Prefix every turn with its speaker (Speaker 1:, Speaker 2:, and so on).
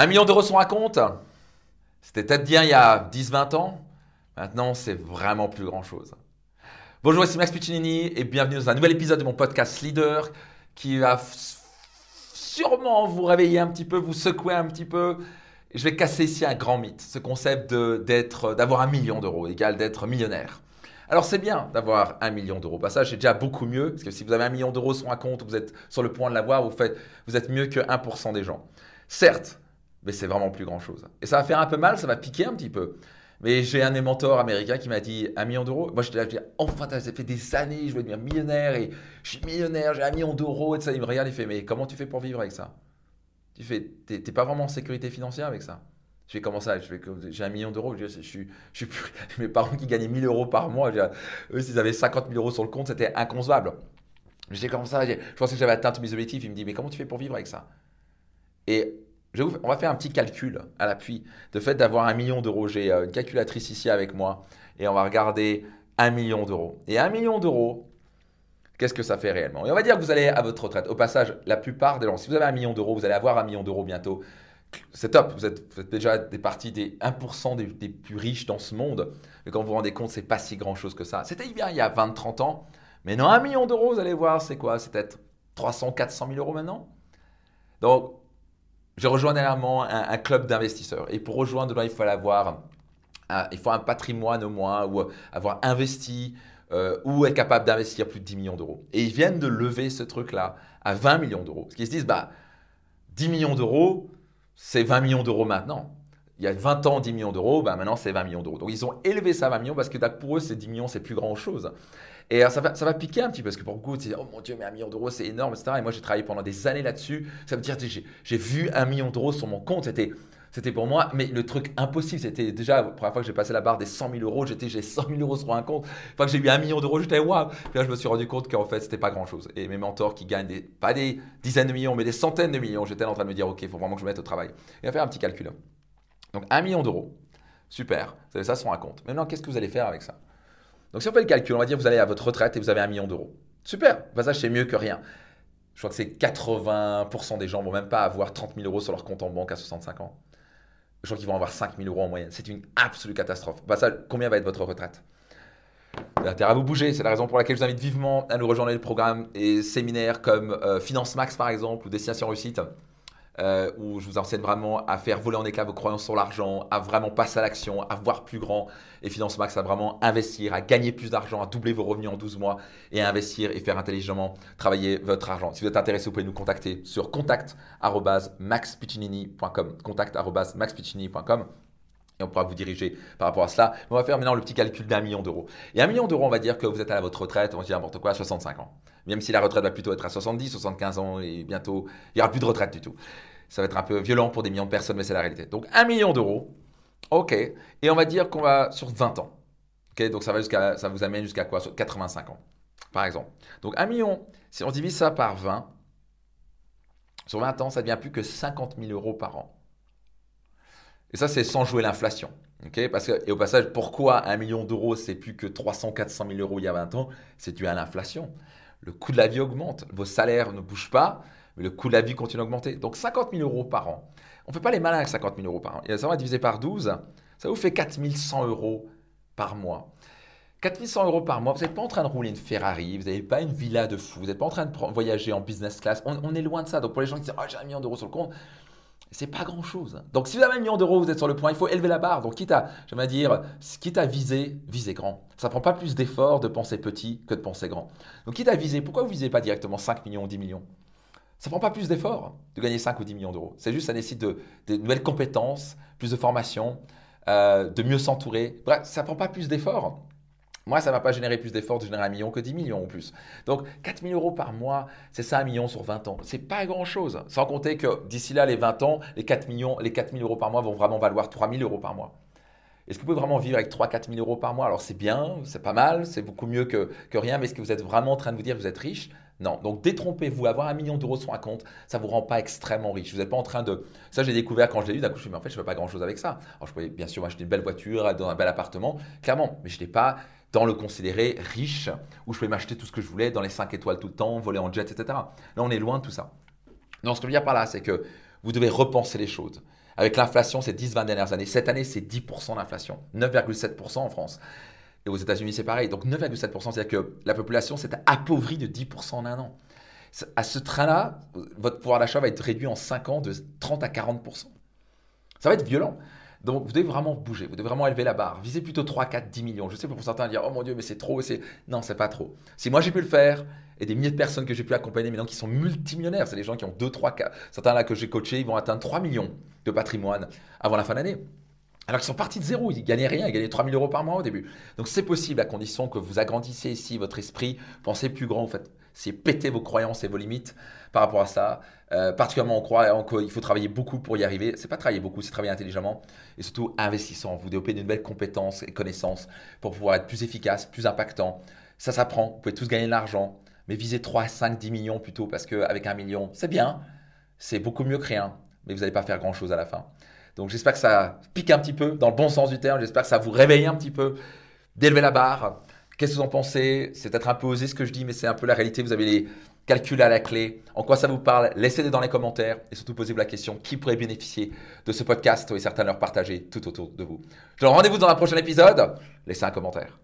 Speaker 1: Un million d'euros sur un compte C'était peut-être bien il y a 10-20 ans. Maintenant, c'est vraiment plus grand-chose. Bonjour, ici Max Piccinini et bienvenue dans un nouvel épisode de mon podcast Leader qui va sûrement vous réveiller un petit peu, vous secouer un petit peu. Je vais casser ici un grand mythe, ce concept d'avoir un million d'euros égale d'être millionnaire. Alors c'est bien d'avoir un million d'euros. Bah, ça, c'est déjà beaucoup mieux, parce que si vous avez un million d'euros sur un compte, vous êtes sur le point de l'avoir, vous, vous êtes mieux que 1% des gens. Certes, mais c'est vraiment plus grand-chose. Et ça va faire un peu mal, ça va piquer un petit peu. Mais j'ai un de mes mentors américains qui m'a dit un million d'euros. Moi, je là, je enfin, ça fait des années, je veux devenir millionnaire et je suis millionnaire, j'ai un million d'euros et ça. Il me regarde, il fait, mais comment tu fais pour vivre avec ça? Tu fais, t'es pas vraiment en sécurité financière avec ça? Je fais comment ça? J'ai un million d'euros. Je, je, suis, je suis mes parents qui gagnaient 1000 euros par mois. eux, s'ils avaient 50 000 euros sur le compte, c'était inconcevable. Je dis comme ça? Je pensais que j'avais atteint tous mes objectifs. Il me dit, mais comment tu fais pour vivre avec ça? Et on va faire un petit calcul à l'appui de fait d'avoir un million d'euros. J'ai euh, une calculatrice ici avec moi et on va regarder un million d'euros. Et un million d'euros, qu'est-ce que ça fait réellement? Et on va dire que vous allez à votre retraite. Au passage, la plupart des gens, si vous avez un million d'euros, vous allez avoir un million d'euros bientôt. C'est top, vous êtes, déjà des parties des 1% des, plus riches dans ce monde. Mais quand vous vous rendez compte, c'est pas si grand chose que ça. C'était bien il y a 20-30 ans. Mais non, un million d'euros, vous allez voir, c'est quoi? C'est peut-être 300, 400 000 euros maintenant? Donc, j'ai rejoint dernièrement un, club d'investisseurs. Et pour rejoindre, il faut avoir un, il faut un patrimoine au moins, ou avoir investi, euh, ou être capable d'investir plus de 10 millions d'euros. Et ils viennent de lever ce truc-là à 20 millions d'euros. Ce qu'ils se disent, bah, 10 millions d'euros, c'est 20 millions d'euros maintenant. Il y a 20 ans, 10 millions d'euros, bah maintenant c'est 20 millions d'euros. Donc ils ont élevé ça à 20 millions parce que pour eux, ces 10 millions, c'est plus grand chose. Et ça va, piquer un petit peu parce que pour beaucoup, tu dis, oh mon Dieu, mais un million d'euros, c'est énorme, etc. Et moi, j'ai travaillé pendant des années là-dessus. Ça veut dire, j'ai vu un million d'euros sur mon compte. C'était. C'était pour moi, mais le truc impossible, c'était déjà la première fois que j'ai passé la barre des 100 000 euros, j'étais, j'ai 100 000 euros sur un compte. La fois que j'ai eu un million d'euros, j'étais waouh. Puis là, je me suis rendu compte qu'en fait, c'était pas grand chose. Et mes mentors qui gagnent des, pas des dizaines de millions, mais des centaines de millions, j'étais en train de me dire, ok, il faut vraiment que je me mette au travail. Et à faire un petit calcul. Donc, un million d'euros, super, vous ça sur un compte. Maintenant, qu'est-ce que vous allez faire avec ça? Donc si on fait le calcul, on va dire que vous allez à votre retraite et vous avez un million d'euros. Super, ça c'est mieux que rien. Je crois que c'est 80% des gens vont même pas avoir 30 000 euros sur leur compte en banque à 65 ans. Je crois qu'ils vont avoir 5 000 euros en moyenne. C'est une absolue catastrophe. ça, combien va être votre retraite? Vous avez intérêt à vous bouger. C'est la raison pour laquelle je vous invite vivement à nous rejoindre le programme et séminaires comme euh, Finance Max par exemple ou Destination Réussite. Euh, où je vous enseigne vraiment à faire voler en éclats vos croyances sur l'argent, à vraiment passer à l'action, à voir plus grand. Et Finance Max, à vraiment investir, à gagner plus d'argent, à doubler vos revenus en 12 mois et à investir et faire intelligemment travailler votre argent. Si vous êtes intéressé, vous pouvez nous contacter sur contact.maxpiccinini.com. Contact.maxpiccinini.com et on pourra vous diriger par rapport à cela. On va faire maintenant le petit calcul d'un million d'euros. Et un million d'euros, on va dire que vous êtes à votre retraite, on va dire n'importe quoi, à 65 ans. Même si la retraite va plutôt être à 70, 75 ans et bientôt, il n'y aura plus de retraite du tout. Ça va être un peu violent pour des millions de personnes, mais c'est la réalité. Donc un million d'euros, ok. Et on va dire qu'on va sur 20 ans. Donc ça, va jusqu'à, ça vous amène jusqu'à quoi? Sur 85 ans, par exemple. Donc un million, si on divise ça par 20, sur 20 ans, ça devient plus que 50 000 euros par an. Et ça, c'est sans jouer l'inflation. Parce que, et au passage, pourquoi un million d'euros, c'est plus que 300, 400 000 euros il y a 20 ans? C'est dû à l'inflation. Le coût de la vie augmente, vos salaires ne bougent pas, mais le coût de la vie continue à augmenter. Donc 50 000 euros par an. On ne fait pas les malins avec 50 000 euros par an. Et ça va diviser par 12, ça vous fait 4 100 euros par mois. 4 100 euros par mois, vous n'êtes pas en train de rouler une Ferrari, vous n'avez pas une villa de fou, vous n'êtes pas en train de voyager en business class. On, on, est loin de ça. Donc pour les gens qui disent oh, j'ai un million d'euros sur le compte, c'est pas grand chose. Donc si vous avez un million d'euros, vous êtes sur le point, il faut élever la barre. Donc quitte à, j'aimerais dire, quitte à viser, visez grand. Ça prend pas plus d'effort de penser petit que de penser grand. Donc quitte à viser, pourquoi vous visez pas directement 5 millions ou 10 millions? Ça prend pas plus d'effort de gagner 5 ou 10 millions d'euros. C'est juste, ça nécessite de, nouvelles compétences, plus de formation, euh, de mieux s'entourer. Bref, ça prend pas plus d'effort. Moi, ça ne va pas générer plus d'efforts de générer un million que 10 millions en plus. Donc, 4 000 euros par mois, c'est ça un million sur 20 ans. C'est pas grand-chose. Sans compter que d'ici là, les 20 ans, les 4, millions, les 4 000 euros par mois vont vraiment valoir 3 000 euros par mois. Est-ce que vous pouvez vraiment vivre avec 3-4 000 euros par mois? Alors, c'est bien, c'est pas mal, c'est beaucoup mieux que, que rien, mais est-ce que vous êtes vraiment en train de vous dire que vous êtes riche? Non, donc détrompez-vous, avoir un million d'euros sur un compte, ça ne vous rend pas extrêmement riche. Vous n'êtes pas en train de... Ça, j'ai découvert quand je l'ai lu, d'un coup, je me suis dit, mais en fait, je ne fais pas grand-chose avec ça. Alors, je pouvais bien sûr acheter une belle voiture, dans un bel appartement, clairement, mais je n'ai pas dans le considéré riche, où je pouvais m'acheter tout ce que je voulais, dans les 5 étoiles tout le temps, voler en jet, etc. Là, on est loin de tout ça. Donc, ce que je veux dire par là, c'est que vous devez repenser les choses. Avec l'inflation ces 10-20 dernières années, cette année c'est 10% d'inflation, 9,7% en France. Et aux États-Unis c'est pareil, donc 9,7%, c'est-à-dire que la population s'est appauvrie de 10% en un an. À ce train-là, votre pouvoir d'achat va être réduit en 5 ans de 30 à 40%. Ça va être violent. Donc vous devez vraiment bouger, vous devez vraiment élever la barre. Visez plutôt 3, 4, 10 millions. Je sais pour certains dire Oh mon Dieu, mais c'est trop. C'est... Non, c'est pas trop. Si moi j'ai pu le faire, et des milliers de personnes que j'ai pu accompagner maintenant qui sont multimillionnaires, c'est des gens qui ont 2, 3, 4. Certains là que j'ai coachés, ils vont atteindre 3 millions de patrimoine avant la fin de l'année. Alors qu'ils sont partis de zéro, ils gagnaient rien, ils gagnaient 3 000 euros par mois au début. Donc c'est possible à condition que vous agrandissiez ici votre esprit, pensez plus grand, en fait, c'est péter vos croyances et vos limites par rapport à ça. Euh, particulièrement, on croit qu'il faut travailler beaucoup pour y arriver. C'est pas travailler beaucoup, c'est travailler intelligemment et surtout investissant. Vous développez de nouvelles compétences et connaissances pour pouvoir être plus efficace, plus impactant. Ça s'apprend. Vous pouvez tous gagner de l'argent, mais visez 3, 5, 10 millions plutôt parce qu'avec un million, c'est bien. C'est beaucoup mieux que rien, mais vous n'allez pas faire grand chose à la fin. Donc j'espère que ça pique un petit peu dans le bon sens du terme. J'espère que ça vous réveille un petit peu, d'élever la barre. Qu'est-ce que vous en pensez? C'est peut-être un peu osé ce que je dis, mais c'est un peu la réalité. Vous avez les calculs à la clé. En quoi ça vous parle? Laissez-les dans les commentaires et surtout posez-vous la question qui pourrait bénéficier de ce podcast? Et certains leur partager tout autour de vous. Je vous rendez-vous dans un prochain épisode. Laissez un commentaire.